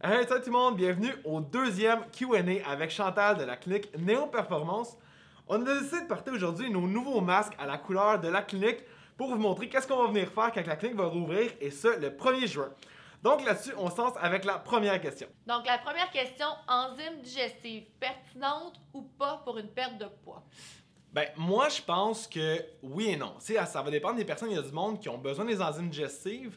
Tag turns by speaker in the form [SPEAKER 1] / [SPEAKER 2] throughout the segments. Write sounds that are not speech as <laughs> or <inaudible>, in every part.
[SPEAKER 1] Hey, salut tout le monde, bienvenue au deuxième QA avec Chantal de la clinique Néo Performance. On a décidé de porter aujourd'hui nos nouveaux masques à la couleur de la clinique pour vous montrer qu'est-ce qu'on va venir faire quand la clinique va rouvrir et ce, le 1er juin. Donc là-dessus, on se lance avec la première question.
[SPEAKER 2] Donc, la première question, enzymes digestives, pertinentes ou pas pour une perte de poids?
[SPEAKER 1] Ben, moi, je pense que oui et non. Tu sais, ça va dépendre des personnes. Il y a du monde qui ont besoin des enzymes digestives,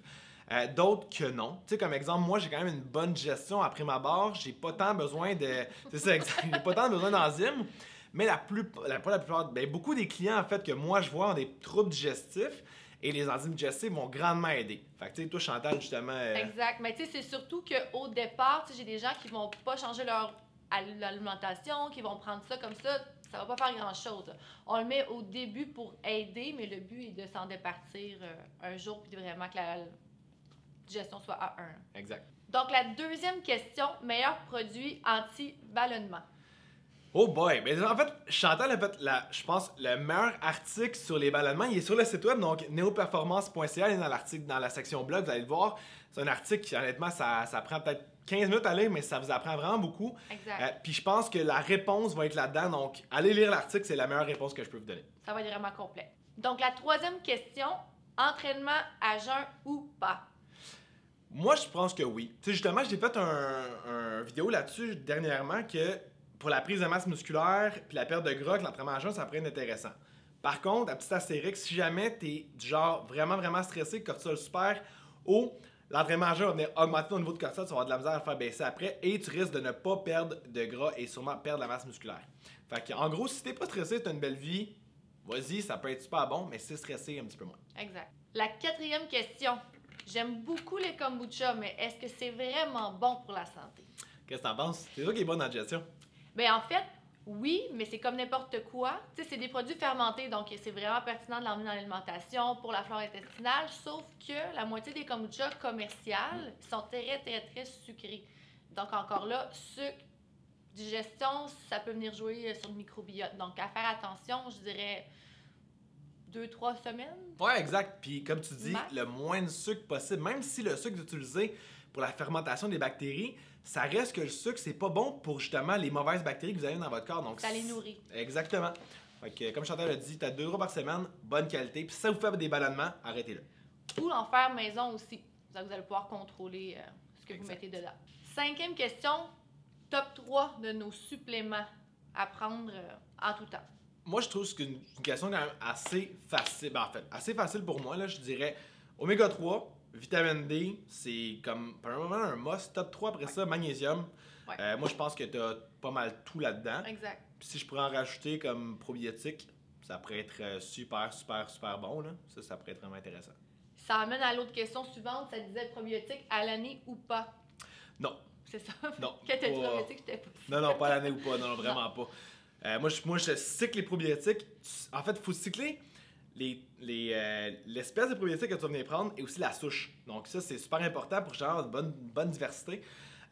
[SPEAKER 1] euh, d'autres que non. Tu sais, comme exemple, moi, j'ai quand même une bonne digestion après ma barre. J'ai pas tant besoin de. C'est ça. <laughs> J'ai pas tant besoin d'enzymes. Mais la plupart, la, pas la plupart, ben, beaucoup des clients, en fait, que moi, je vois ont des troubles digestifs et les enzymes digestives vont grandement aider. Fait que, tu sais, toi, Chantal, justement. euh,
[SPEAKER 2] Exact. Mais tu sais, c'est surtout qu'au départ, j'ai des gens qui vont pas changer leur al- alimentation, qui vont prendre ça comme ça. Ça va pas faire grand-chose. On le met au début pour aider, mais le but est de s'en départir euh, un jour puis vraiment que la digestion soit à 1.
[SPEAKER 1] Exact.
[SPEAKER 2] Donc, la deuxième question, meilleur produit anti-ballonnement.
[SPEAKER 1] Oh boy! Mais en fait, Chantal a fait, la, je pense, le meilleur article sur les ballonnements. Il est sur le site web, donc neoperformance.ca. Il est dans l'article, dans la section blog, vous allez le voir. C'est un article qui, honnêtement, ça, ça prend peut-être 15 minutes à lire, mais ça vous apprend vraiment beaucoup.
[SPEAKER 2] Exact.
[SPEAKER 1] Euh, Puis je pense que la réponse va être là-dedans. Donc, allez lire l'article, c'est la meilleure réponse que je peux vous donner.
[SPEAKER 2] Ça va être vraiment complet. Donc, la troisième question, entraînement à jeun ou pas?
[SPEAKER 1] Moi, je pense que oui. Tu sais, justement, j'ai fait un, vidéo là-dessus dernièrement que pour la prise de masse musculaire puis la perte de gras, que l'entraînement ça pourrait être intéressant. Par contre, à petit astérix, si jamais t'es du genre vraiment, vraiment stressé, cortisol super haut, l'entraînement à jeun va venir augmenter ton niveau de cortisol, tu vas avoir de la misère à faire baisser après et tu risques de ne pas perdre de gras et sûrement perdre la masse musculaire. Fait en gros, si t'es pas stressé, t'as une belle vie, vas-y, ça peut être super bon, mais si t'es stressé, un petit peu moins.
[SPEAKER 2] Exact. La quatrième question. J'aime beaucoup les kombucha, mais est-ce que c'est vraiment bon pour la santé?
[SPEAKER 1] Qu'est-ce que t'en penses? C'est toi qui es bonne en digestion.
[SPEAKER 2] Bien, en fait, oui, mais c'est comme n'importe quoi. Tu sais, c'est des produits fermentés, donc c'est vraiment pertinent de l'emmener dans l'alimentation pour la flore intestinale, sauf que la moitié des kombucha commerciales sont très, très, très sucrés. Donc, encore là, sucre, digestion, ça peut venir jouer sur le microbiote. Donc, à faire attention, je dirais deux, trois semaines?
[SPEAKER 1] Ouais, exact. Puis comme tu dis,
[SPEAKER 2] Max?
[SPEAKER 1] le moins de sucre possible, même si le sucre est utilisé pour la fermentation des bactéries, ça reste que le sucre, c'est pas bon pour justement les mauvaises bactéries que vous avez dans votre corps. Donc,
[SPEAKER 2] Ça les nourrit.
[SPEAKER 1] Exactement. Fait que, comme Chantal a dit, t'as deux repas par semaine, bonne qualité. Puis si ça vous fait des ballonnements, arrêtez-le.
[SPEAKER 2] Ou en faire maison aussi. Vous allez pouvoir contrôler euh, ce que vous mettez dedans. Cinquième question, top 3 de nos suppléments à prendre euh, en tout temps.
[SPEAKER 1] Moi, je trouve que c'est une, une question quand même assez facile. Ben, en fait, assez facile pour moi, là, je dirais oméga 3, vitamine D, c'est comme probablement un must. Top 3 après ça, magnésium.
[SPEAKER 2] Ouais.
[SPEAKER 1] Euh, moi, je pense que t'as pas mal tout là-dedans.
[SPEAKER 2] Exact.
[SPEAKER 1] Puis si je pourrais en rajouter comme probiotique, ça pourrait être euh, super, super, super bon. Là. Ça, ça pourrait être vraiment intéressant.
[SPEAKER 2] Ça amène à l'autre question suivante. Ça disait probiotique à l'année ou pas?
[SPEAKER 1] Non,
[SPEAKER 2] C'est ça?
[SPEAKER 1] non. <laughs>
[SPEAKER 2] Quand t'as dit probiotique, j'étais pas.
[SPEAKER 1] Non, non, pas l'année ou pas. Non, non, <laughs> vraiment pas. Euh, moi, je, cycle les probiotiques. En fait, il faut cycler les, les, euh, l'espèce de probiotiques que tu vas venir prendre et aussi la souche. Donc, ça, c'est super important pour genre une bonne, bonne diversité.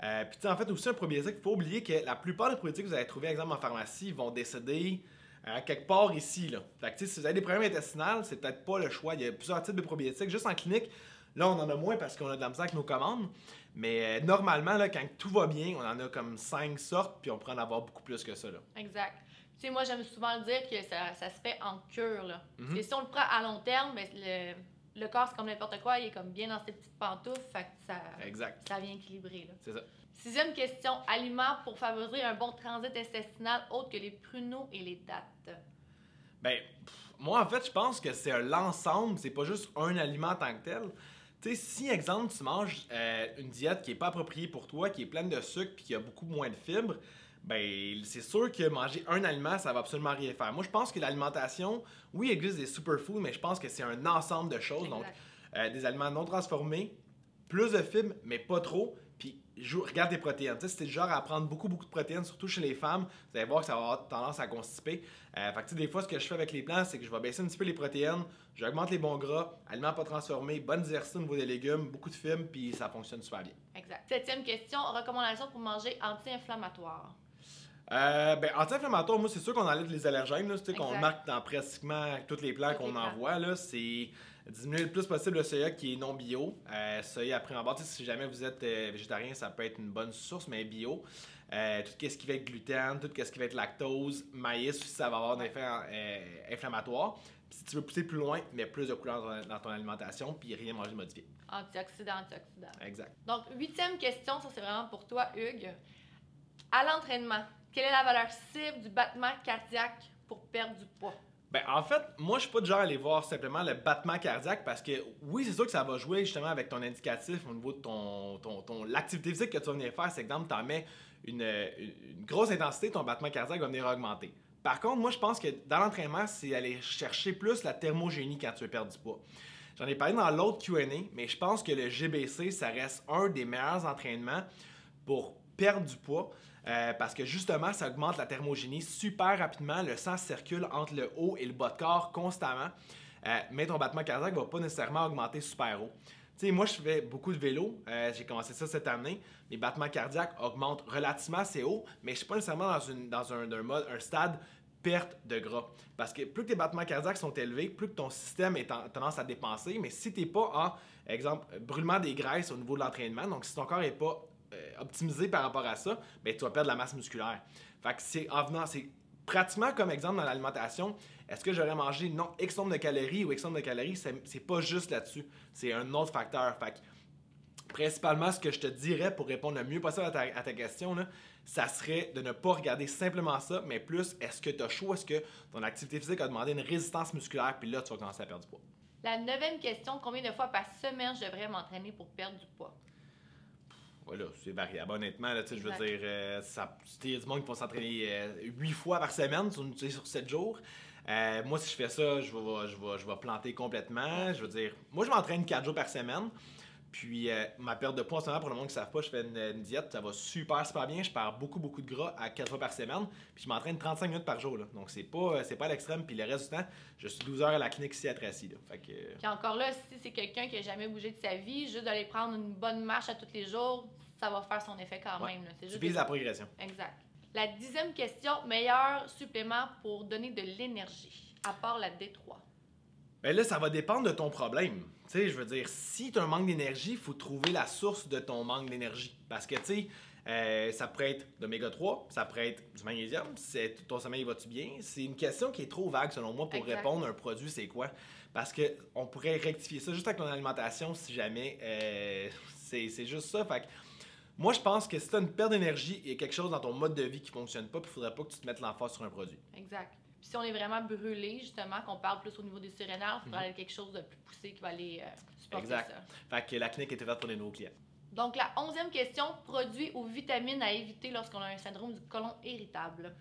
[SPEAKER 1] Euh, Puis, en fait, aussi un probiotique, il faut oublier que la plupart des probiotiques que vous allez trouver, par exemple, en pharmacie, vont décéder euh, quelque part ici. Là. Fait que, si vous avez des problèmes intestinaux, c'est peut-être pas le choix. Il y a plusieurs types de probiotiques. Juste en clinique, là, on en a moins parce qu'on a de la misère avec nos commandes. Mais euh, normalement, là, quand tout va bien, on en a comme cinq sortes, puis on pourrait en avoir beaucoup plus que ça. Là.
[SPEAKER 2] Exact. Tu sais, moi, j'aime souvent le dire que ça, ça se fait en cure. Là.
[SPEAKER 1] Mhm.
[SPEAKER 2] Si on le prend à long terme, ben, le, le corps, c'est comme n'importe quoi. Il est comme bien dans ses petites pantoufles. Fait que ça,
[SPEAKER 1] Exact.
[SPEAKER 2] ça vient équilibrer.
[SPEAKER 1] C'est ça.
[SPEAKER 2] Sixième question. Aliments pour favoriser un bon transit intestinal autre que les pruneaux et les dattes?
[SPEAKER 1] Ben, pff, moi, en fait, je pense que c'est l'ensemble, c'est pas juste un aliment en tant que tel. Tu sais, si, exemple, tu manges euh, une diète qui est pas appropriée pour toi, qui est pleine de sucre puis qui a beaucoup moins de fibres, ben, c'est sûr que manger un aliment, ça va absolument rien faire. Moi, je pense que l'alimentation, oui, il existe des superfoods, mais je pense que c'est un ensemble de choses. Donc, euh, des aliments non transformés, plus de fibres, mais pas trop. Regarde tes protéines. Tu si t'es genre à prendre beaucoup, beaucoup de protéines, surtout chez les femmes, vous allez voir que ça va avoir tendance à constiper. Euh, fait que tu sais, des fois, ce que je fais avec les plants, c'est que je vais baisser un petit peu les protéines, j'augmente les bons gras, aliments pas transformés, bonne diversité au niveau des légumes, beaucoup de fibres, puis ça fonctionne super bien.
[SPEAKER 2] Exact. Septième question. Recommandation pour manger anti-inflammatoire.
[SPEAKER 1] Euh, ben, anti-inflammatoire, moi, c'est sûr qu'on enlève les allergènes, là, qu'on marque dans pratiquement tous les plans qu'on envoie, là, c'est Diminuer le plus possible le soya qui est non bio. Euh, soya après en bord, si jamais vous êtes euh, végétarien, ça peut être une bonne source, mais bio. Euh, tout ce qui va être gluten, tout ce qui va être lactose, maïs, ça va avoir un effet inflammatoire. Si tu veux pousser plus loin, mets plus de couleurs dans, dans ton alimentation, puis rien manger modifié.
[SPEAKER 2] Antioxydants, antioxydants.
[SPEAKER 1] Exact.
[SPEAKER 2] Donc, huitième question, ça c'est vraiment pour toi, Hugues. À l'entraînement, quelle est la valeur cible du battement cardiaque pour perdre du poids?
[SPEAKER 1] Ben, en fait, moi, je suis pas du genre à aller voir simplement le battement cardiaque parce que oui, c'est sûr que ça va jouer justement avec ton indicatif au niveau de ton, ton, ton- l'activité physique que tu vas venir faire. C'est exemple, tu en mets une, une grosse intensité, ton battement cardiaque va venir augmenter. Par contre, moi, je pense que dans l'entraînement, c'est aller chercher plus la thermogénie quand tu veux perdre du poids. J'en ai parlé dans l'autre QA, mais je pense que le GBC, ça reste un des meilleurs entraînements pour perdre du poids. Euh, parce que justement, ça augmente la thermogénie super rapidement. Le sang circule entre le haut et le bas de corps constamment. Euh, mais ton battement cardiaque va pas nécessairement augmenter super haut. Tu sais, moi, je fais beaucoup de vélo. Euh, j'ai commencé ça cette année. Mes battements cardiaques augmentent relativement assez haut, mais je suis pas nécessairement dans, un mode, un stade perte de gras. Parce que plus que tes battements cardiaques sont élevés, plus que ton système est en tendance à dépenser. Mais si tu n'es pas en, exemple, brûlement des graisses au niveau de l'entraînement, donc si ton corps n'est pas euh, optimisé par rapport à ça, ben, tu vas perdre de la masse musculaire. Fait que c'est en venant, c'est pratiquement comme exemple dans l'alimentation. Est-ce que j'aurais mangé non X de calories ou X nombre de calories C'est pas juste là-dessus. C'est un autre facteur. Fait que principalement, ce que je te dirais pour répondre le mieux possible à ta, à ta question, là, ça serait de ne pas regarder simplement ça, mais plus est-ce que tu as chaud, est-ce que ton activité physique a demandé une résistance musculaire, puis là, tu vas commencer à perdre du poids?
[SPEAKER 2] La neuvième question, combien de fois par semaine je devrais m'entraîner pour perdre du poids?
[SPEAKER 1] Voilà, c'est variable. Honnêtement, là, je veux dire, euh, ça, il y a du monde qui va s'entraîner 8 fois par semaine sur, sur 7 jours. Euh, moi, si je fais ça, je vais, je, vais, je vais planter complètement. Je veux dire, moi, je m'entraîne 4 jours par semaine. Puis, euh, ma perte de poids en ce moment, pour le monde qui ne savent pas, je fais une, une diète, ça va super, super bien. Je perds beaucoup, beaucoup de gras à 4 fois par semaine. Puis, je m'entraîne 35 minutes par jour. Là. Donc, c'est pas, euh, c'est pas à l'extrême. Puis, le reste du temps, je suis 12 heures à la clinique ici à Tracy. Là. Fait que, euh,
[SPEAKER 2] Puis encore là, si c'est quelqu'un qui n'a jamais bougé de sa vie, juste d'aller prendre une bonne marche à tous les jours, ça va faire son effet quand
[SPEAKER 1] Ouais.
[SPEAKER 2] même. là.
[SPEAKER 1] Tu la progression.
[SPEAKER 2] Exact. La dixième question, meilleur supplément pour donner de l'énergie, à part la D3.
[SPEAKER 1] Ben là, ça va dépendre de ton problème. Tu sais, je veux dire, si tu as un manque d'énergie, il faut trouver la source de ton manque d'énergie. Parce que, tu sais, euh, ça pourrait être d'oméga 3, ça pourrait être du magnésium, c'est ton sommeil va-tu bien? C'est une question qui est trop vague, selon moi, pour
[SPEAKER 2] Exact.
[SPEAKER 1] répondre à un produit, c'est quoi? Parce que on pourrait rectifier ça juste avec ton alimentation si jamais euh, c'est c'est juste ça. Fait que moi, je pense que si tu as une perte d'énergie et quelque chose dans ton mode de vie qui fonctionne pas, il faudrait pas que tu te mettes l'emphase sur un produit.
[SPEAKER 2] Exact. Puis si on est vraiment brûlé, justement, qu'on parle plus au niveau des surrénales, il faudra aller quelque chose de plus poussé qui va aller euh, supporter
[SPEAKER 1] Mhm. Exact.
[SPEAKER 2] ça.
[SPEAKER 1] Fait que la clinique est ouverte pour les nouveaux clients.
[SPEAKER 2] Donc, la onzième question, produits ou vitamines à éviter lorsqu'on a un syndrome du côlon irritable?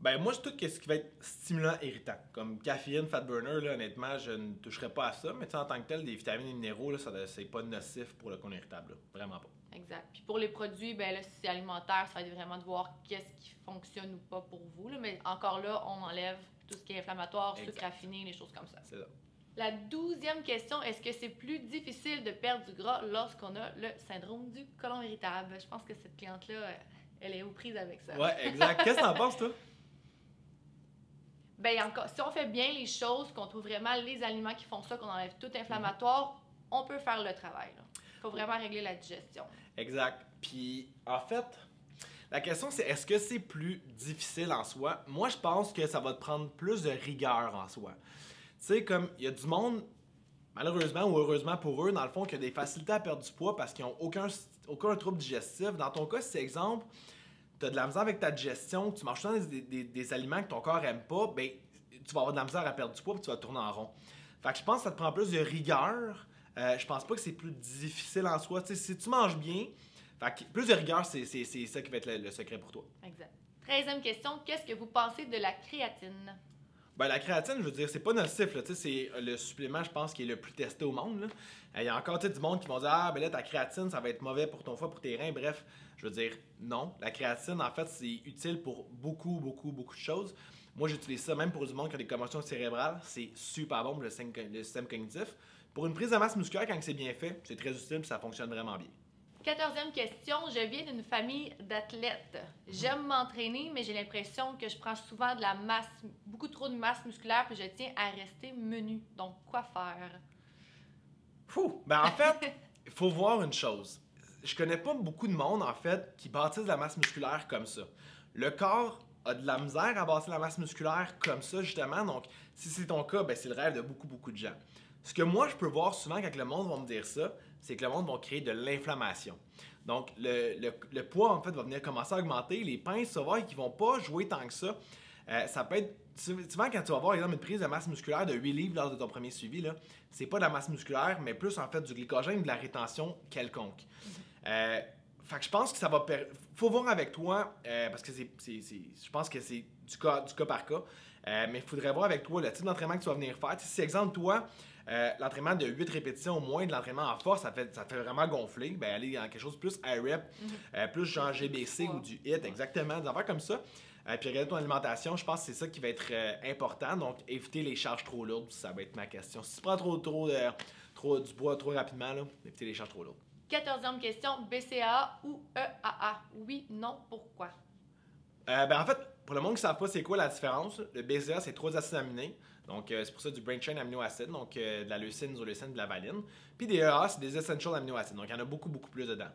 [SPEAKER 1] Ben moi, je tout ce qui va être stimulant, irritant. Comme caféine, fat burner, là, honnêtement, je ne toucherai pas à ça. Mais tu sais, en tant que tel, des vitamines et minéraux, là, ça, c'est pas nocif pour le côlon irritable. là. Vraiment pas.
[SPEAKER 2] Exact. Puis pour les produits, ben là, si c'est alimentaire, ça va être vraiment de voir qu'est-ce qui fonctionne ou pas pour vous. là. Mais encore là, on enlève tout ce qui est inflammatoire,
[SPEAKER 1] Exact.
[SPEAKER 2] sucre raffiné, les choses comme ça.
[SPEAKER 1] C'est ça.
[SPEAKER 2] La douzième question, est-ce que c'est plus difficile de perdre du gras lorsqu'on a le syndrome du côlon irritable? Je pense que cette cliente-là, elle est aux prises avec ça.
[SPEAKER 1] Ouais, exact. Qu'est-ce que t'en penses, toi? <laughs>
[SPEAKER 2] Ben encore, si on fait bien les choses, qu'on trouve vraiment les aliments qui font ça, qu'on enlève tout inflammatoire, on peut faire le travail. Il faut vraiment régler la digestion.
[SPEAKER 1] Exact. Puis, en fait, la question, c'est est-ce que c'est plus difficile en soi? Moi, je pense que ça va te prendre plus de rigueur en soi. Tu sais, comme il y a du monde, malheureusement ou heureusement pour eux, dans le fond, qui a des facilités à perdre du poids parce qu'ils n'ont aucun, aucun trouble digestif. Dans ton cas, c'est exemple, tu as de la misère avec ta digestion, tu manges des, des- des aliments que ton corps aime pas, ben, tu vas avoir de la misère à perdre du poids puis tu vas tourner en rond. Fait que je pense que ça te prend plus de rigueur. Euh, je pense pas que c'est plus difficile en soi. Si tu manges bien, plus de rigueur, c'est ça qui va être le, le secret pour toi.
[SPEAKER 2] Exact. Treizième question, qu'est-ce que vous pensez de la créatine?
[SPEAKER 1] Ben, la créatine, je veux dire, c'est pas nocif. C'est le supplément, je pense, qui est le plus testé au monde. là. Euh, Il y a encore du monde qui vont dire Ah, ben là, ta créatine, ça va être mauvais pour ton foie, pour tes reins. Bref, je veux dire, non. La créatine, en fait, c'est utile pour beaucoup, beaucoup, beaucoup de choses. Moi, j'utilise ça même pour du monde qui a des commotions cérébrales. C'est super bon pour le système, le système cognitif. Pour une prise de masse musculaire, quand c'est bien fait, c'est très utile et ça fonctionne vraiment bien.
[SPEAKER 2] Quatorzième question, je viens d'une famille d'athlètes. J'aime m'entraîner, mais j'ai l'impression que je prends souvent de la masse, beaucoup trop de masse musculaire, puis je tiens à rester menu. Donc, quoi faire?
[SPEAKER 1] Fou! Ben en fait, il <laughs> faut voir une chose. Je connais pas beaucoup de monde, en fait, qui bâtissent de la masse musculaire comme ça. Le corps a de la misère à bâtir la masse musculaire comme ça, justement. Donc, si c'est ton cas, ben, c'est le rêve de beaucoup, beaucoup de gens. Ce que moi, je peux voir souvent quand le monde va me dire ça, c'est que le monde va créer de l'inflammation. Donc, le, le- le poids, en fait, va venir commencer à augmenter. Les pinces, va, qui vont pas jouer tant que ça. Euh, ça peut être. Souvent, quand tu vas avoir, par exemple, une prise de masse musculaire de 8 livres lors de ton premier suivi, là, c'est pas de la masse musculaire, mais plus, en fait, du glycogène, de la rétention quelconque. Euh, fait que je pense que ça va. Faut voir avec toi, euh, parce que c'est, c'est- c'est- je pense que c'est du cas, du cas par cas. Euh, mais il faudrait voir avec toi le type d'entraînement que tu vas venir faire. Si, exemple, toi, euh, l'entraînement de 8 répétitions au moins, de l'entraînement en force, ça, fait, ça te fait vraiment gonfler, ben aller dans quelque chose de plus high rep, euh, plus genre GBC ou du HIT, exactement, des affaires comme ça. Euh, puis regarder ton alimentation, je pense que c'est ça qui va être important. Donc, éviter les charges trop lourdes, ça va être ma question. Si tu prends trop, trop, trop du bois trop rapidement, là, éviter les charges trop lourdes.
[SPEAKER 2] Quatorzième question, BCA ou EAA? Oui, non, pourquoi?
[SPEAKER 1] Ben en fait, pour le monde qui ne savent pas c'est quoi la différence, le BCA c'est trois acides aminés. Donc euh, c'est pour ça du brain chain donc euh, de la leucine, de la valine. Puis des EA, c'est des essential amino acids. Donc il y en a beaucoup beaucoup plus dedans.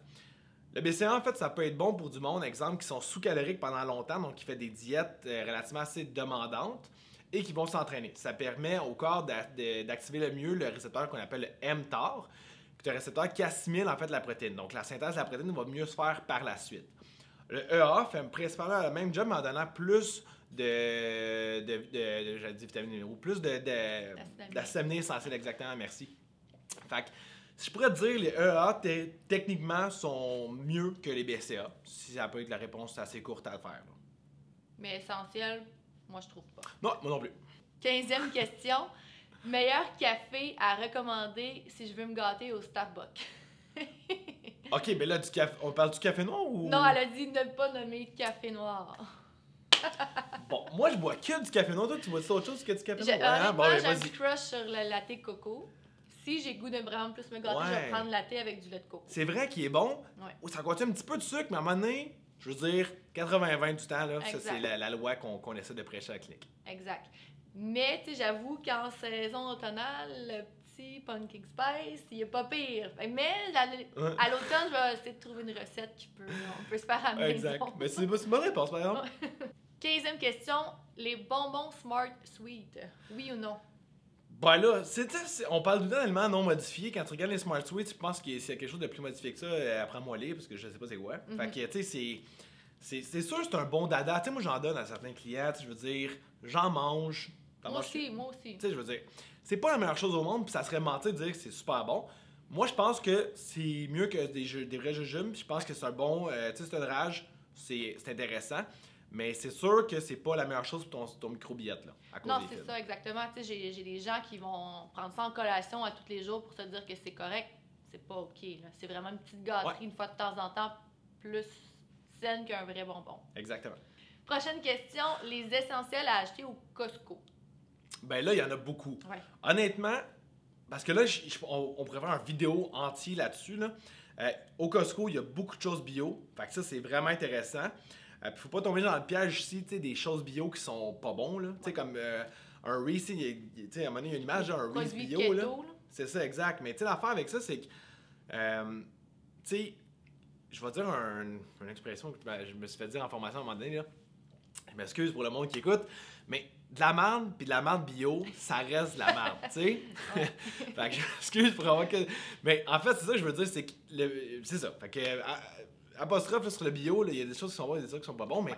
[SPEAKER 1] Le BCA en fait, ça peut être bon pour du monde, exemple qui sont sous-caloriques pendant longtemps, donc qui fait des diètes euh, relativement assez demandantes et qui vont s'entraîner. Ça permet au corps d'activer le mieux le récepteur qu'on appelle le mTOR, qui est un récepteur qui assimile en fait la protéine. Donc la synthèse de la protéine va mieux se faire par la suite. Le EA fait principalement le même job, mais en donnant plus de, de, de, de- j'allais dire vitamines minéraux, plus de,
[SPEAKER 2] aminés
[SPEAKER 1] essentiels, exactement, merci. Fait que, si je pourrais te dire, les EA, te- techniquement, sont mieux que les BCA, si ça peut être la réponse assez courte à faire. là.
[SPEAKER 2] Mais essentiel, moi, je trouve pas.
[SPEAKER 1] Non, moi non plus.
[SPEAKER 2] Quinzième question, meilleur café à recommander si je veux me gâter au Starbucks? <laughs>
[SPEAKER 1] Ok, ben là, du café, on parle du café noir ou?
[SPEAKER 2] Non, elle a dit ne pas nommer café noir.
[SPEAKER 1] Bon, moi, je bois que du café noir. Toi, tu bois autre chose que du café noir? Ouais, Bon, ben,
[SPEAKER 2] j'ai un petit crush sur le latte coco. Si j'ai goût de vraiment plus me gâter, je vais prendre latte avec du lait de coco.
[SPEAKER 1] C'est vrai qu'il est bon.
[SPEAKER 2] Ouais.
[SPEAKER 1] Ça contient un petit peu de sucre, mais à un moment donné, je veux dire, 80-20 du temps, là, ça,
[SPEAKER 2] Exact.
[SPEAKER 1] c'est la, la loi qu'on essaie de prêcher à clinique.
[SPEAKER 2] Exact. Mais, tu sais, j'avoue qu'en saison automnale, le petit pumpkin spice, il est pas pire. Mais la-
[SPEAKER 1] Ouais.
[SPEAKER 2] à l'automne, je vais essayer de trouver une recette qui peut, on peut se faire à la
[SPEAKER 1] Exact.
[SPEAKER 2] maison.
[SPEAKER 1] Mais c'est c'est une bonne réponse, par exemple. <laughs>
[SPEAKER 2] Quinzième question, les bonbons Smart Sweet, oui ou non?
[SPEAKER 1] Ben là, c'est, tu on parle tout le temps d'aliments non modifiés. Quand tu regardes les Smart Sweets, je pense qu'il y a quelque chose de plus modifié que ça. euh, Apprends-moi les, parce que je sais pas c'est quoi.
[SPEAKER 2] Mhm.
[SPEAKER 1] Fait que, tu sais, c'est. C'est, sûr que c'est un bon dada. Tu sais, moi, j'en donne à certains clients. tu Je veux dire, j'en mange.
[SPEAKER 2] Moi aussi, moi aussi.
[SPEAKER 1] Tu sais, je veux dire, c'est pas la meilleure chose au monde, puis ça serait mentir de dire que c'est super bon. Moi, je pense que c'est mieux que des, jeux, des vrais jujubes, puis je pense que c'est un bon. euh, tu sais, c'est une rage, c'est c'est intéressant, mais c'est sûr que c'est pas la meilleure chose pour ton, ton microbillette, là, à cause
[SPEAKER 2] Non,
[SPEAKER 1] des
[SPEAKER 2] c'est ça, exactement. Tu sais, j'ai j'ai des gens qui vont prendre ça en collation à tous les jours pour se dire que c'est correct. C'est pas OK. là. C'est vraiment une petite gâterie
[SPEAKER 1] Ouais.
[SPEAKER 2] une fois de temps en temps, plus saine qu'un vrai bonbon.
[SPEAKER 1] Exactement.
[SPEAKER 2] Prochaine question, les essentiels à acheter au Costco.
[SPEAKER 1] Ben là, il y en a beaucoup.
[SPEAKER 2] Ouais.
[SPEAKER 1] Honnêtement, parce que là, je- je- on, on pourrait faire une vidéo entière là-dessus. Là. Euh, au Costco, il y a beaucoup de choses bio. Fait que ça, c'est vraiment intéressant. Euh, puis faut pas tomber dans le piège ici, tu sais, des choses bio qui sont pas bons, là. Tu sais, comme euh, un Reese, tu sais, à un moment donné, il y a une image d'un Reese bio,
[SPEAKER 2] keto,
[SPEAKER 1] là.
[SPEAKER 2] là.
[SPEAKER 1] C'est ça, exact. Mais tu sais, l'affaire avec ça, c'est que, euh, tu sais, je vais dire un- une expression que ben, je me suis fait dire en formation à un moment donné, là. Je m'excuse pour le monde qui écoute, mais de la merde puis de la merde bio, ça reste de la merde, tu sais. <laughs> <laughs> fait que je m'excuse pour avoir que. Mais en fait, c'est ça que je veux dire, c'est que. le- C'est ça. Fait que. Apostrophe là, sur le bio, il y a des choses qui sont bonnes et des choses qui sont pas bonnes, mais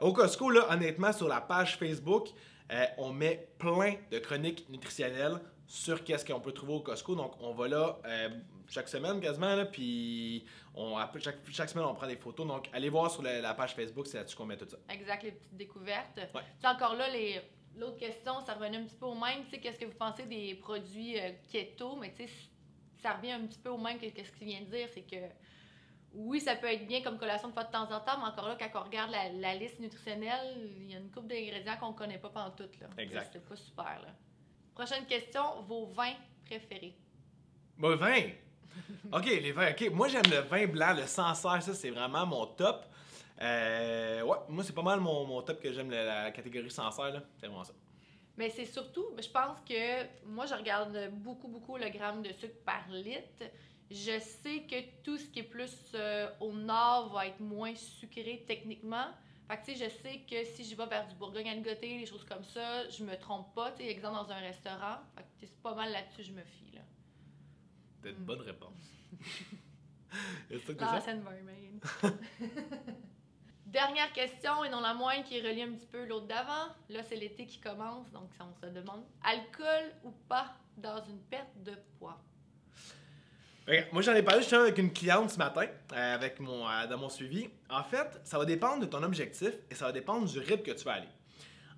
[SPEAKER 1] au Costco, là, honnêtement, sur la page Facebook, euh, on met plein de chroniques nutritionnelles sur qu'est-ce qu'on peut trouver au Costco. Donc, on va là euh, chaque semaine quasiment, là, puis on, chaque, chaque semaine, on prend des photos. Donc, allez voir sur la, la page Facebook, c'est là-dessus qu'on met tout ça.
[SPEAKER 2] Exact, les petites découvertes.
[SPEAKER 1] Ouais.
[SPEAKER 2] Puis encore là, les... l'autre question, ça revenait un petit peu au même. Tu sais, qu'est-ce que vous pensez des produits euh, keto? Mais tu sais, ça revient un petit peu au même que ce qu'il vient de dire. C'est que oui, ça peut être bien comme collation de fois de temps en temps, mais encore là, quand on regarde la, la liste nutritionnelle, il y a une coupe d'ingrédients qu'on connaît pas pendant tout. Là.
[SPEAKER 1] Exact.
[SPEAKER 2] C'est pas super. Là. Prochaine question, vos vins préférés?
[SPEAKER 1] Bon, vin! OK, les vins. OK, moi, j'aime le vin blanc, le Sancerre. Ça, c'est vraiment mon top. Euh, ouais, moi, c'est pas mal mon, mon top que j'aime, la, la catégorie Sancerre. là. C'est vraiment ça.
[SPEAKER 2] Mais c'est surtout, je pense que moi, je regarde beaucoup, beaucoup le gramme de sucre par litre. Je sais que tout ce qui est plus euh, au nord va être moins sucré techniquement. Fait que, tu sais, je sais que si je vais vers du Bourgogne à des choses comme ça, je me trompe pas. Tu sais, exemple dans un restaurant. Fait que, tu sais, c'est pas mal là-dessus je me fie, là.
[SPEAKER 1] T'as une
[SPEAKER 2] Mm.
[SPEAKER 1] bonne réponse. <laughs> Est-ce que t'as
[SPEAKER 2] La
[SPEAKER 1] ça?
[SPEAKER 2] scène mermaid. <laughs> Dernière question, et non la moindre, qui relie un petit peu l'autre d'avant. Là, c'est l'été qui commence, donc on se demande alcool ou pas dans une perte de poids?
[SPEAKER 1] Moi, j'en ai parlé justement avec une cliente ce matin, euh, avec mon, euh, dans mon suivi. En fait, ça va dépendre de ton objectif et ça va dépendre du rythme que tu vas aller.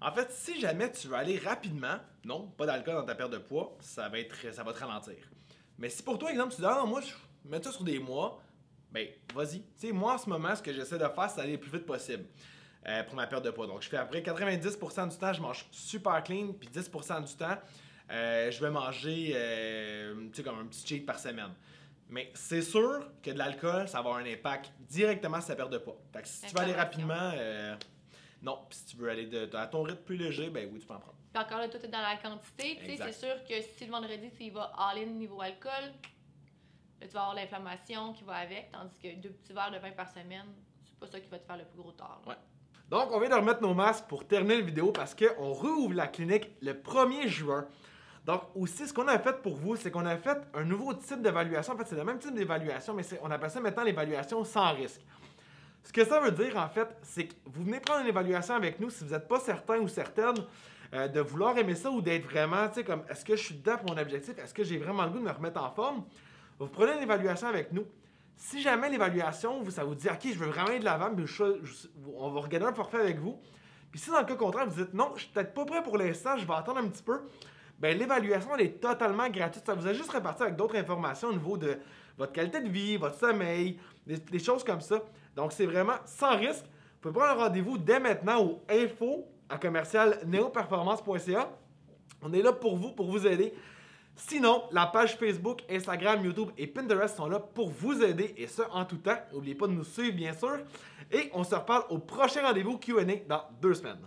[SPEAKER 1] En fait, si jamais tu veux aller rapidement, non, pas d'alcool dans ta perte de poids, ça va, être, ça va te ralentir. Mais si pour toi, exemple, tu dis, ah moi, je mets ça sur des mois, ben, vas-y. Tu sais, moi, en ce moment, ce que j'essaie de faire, c'est d'aller le plus vite possible euh, pour ma perte de poids. Donc, je fais après 90% du temps, je mange super clean, puis 10% du temps, euh, je vais manger, euh, comme un petit cheat par semaine. Mais c'est sûr que de l'alcool, ça va avoir un impact directement sur ta perte de poids. Fait que si tu veux aller rapidement, euh, non. Puis si tu veux aller de, à ton rythme plus léger, ben oui, tu peux en prendre.
[SPEAKER 2] Puis encore là, tout est dans la quantité. C'est sûr que si le vendredi, tu y vas all-in niveau alcool, là, tu vas avoir l'inflammation qui va avec, tandis que deux petits verres de vin par semaine, c'est pas ça qui va te faire le plus gros tort. là.
[SPEAKER 1] Ouais. Donc, on vient de remettre nos masques pour terminer la vidéo parce qu'on rouvre la clinique le 1er juin. Donc, aussi, ce qu'on a fait pour vous, c'est qu'on a fait un nouveau type d'évaluation. En fait, c'est le même type d'évaluation, mais on appelle ça maintenant l'évaluation sans risque. Ce que ça veut dire, en fait, c'est que vous venez prendre une évaluation avec nous si vous n'êtes pas certain ou certaine euh, de vouloir aimer ça ou d'être vraiment, tu sais, comme est-ce que je suis dedans pour mon objectif, est-ce que j'ai vraiment le goût de me remettre en forme? Vous prenez une évaluation avec nous. Si jamais l'évaluation, ça vous dit, OK, je veux vraiment aller de l'avant, je- on va regarder un forfait avec vous. Puis si dans le cas contraire, vous dites, non, je suis peut-être pas prêt pour l'instant, je vais attendre un petit peu, ben l'évaluation, est totalement gratuite. Ça vous a juste réparti avec d'autres informations au niveau de votre qualité de vie, votre sommeil, des, choses comme ça. Donc, c'est vraiment sans risque. Vous pouvez prendre un rendez-vous dès maintenant au info à commercial neoperformance.ca. On est là pour vous, pour vous aider. Sinon, la page Facebook, Instagram, YouTube et Pinterest sont là pour vous aider et ça en tout temps. N'oubliez pas de nous suivre, bien sûr. Et on se reparle au prochain rendez-vous QA dans deux semaines.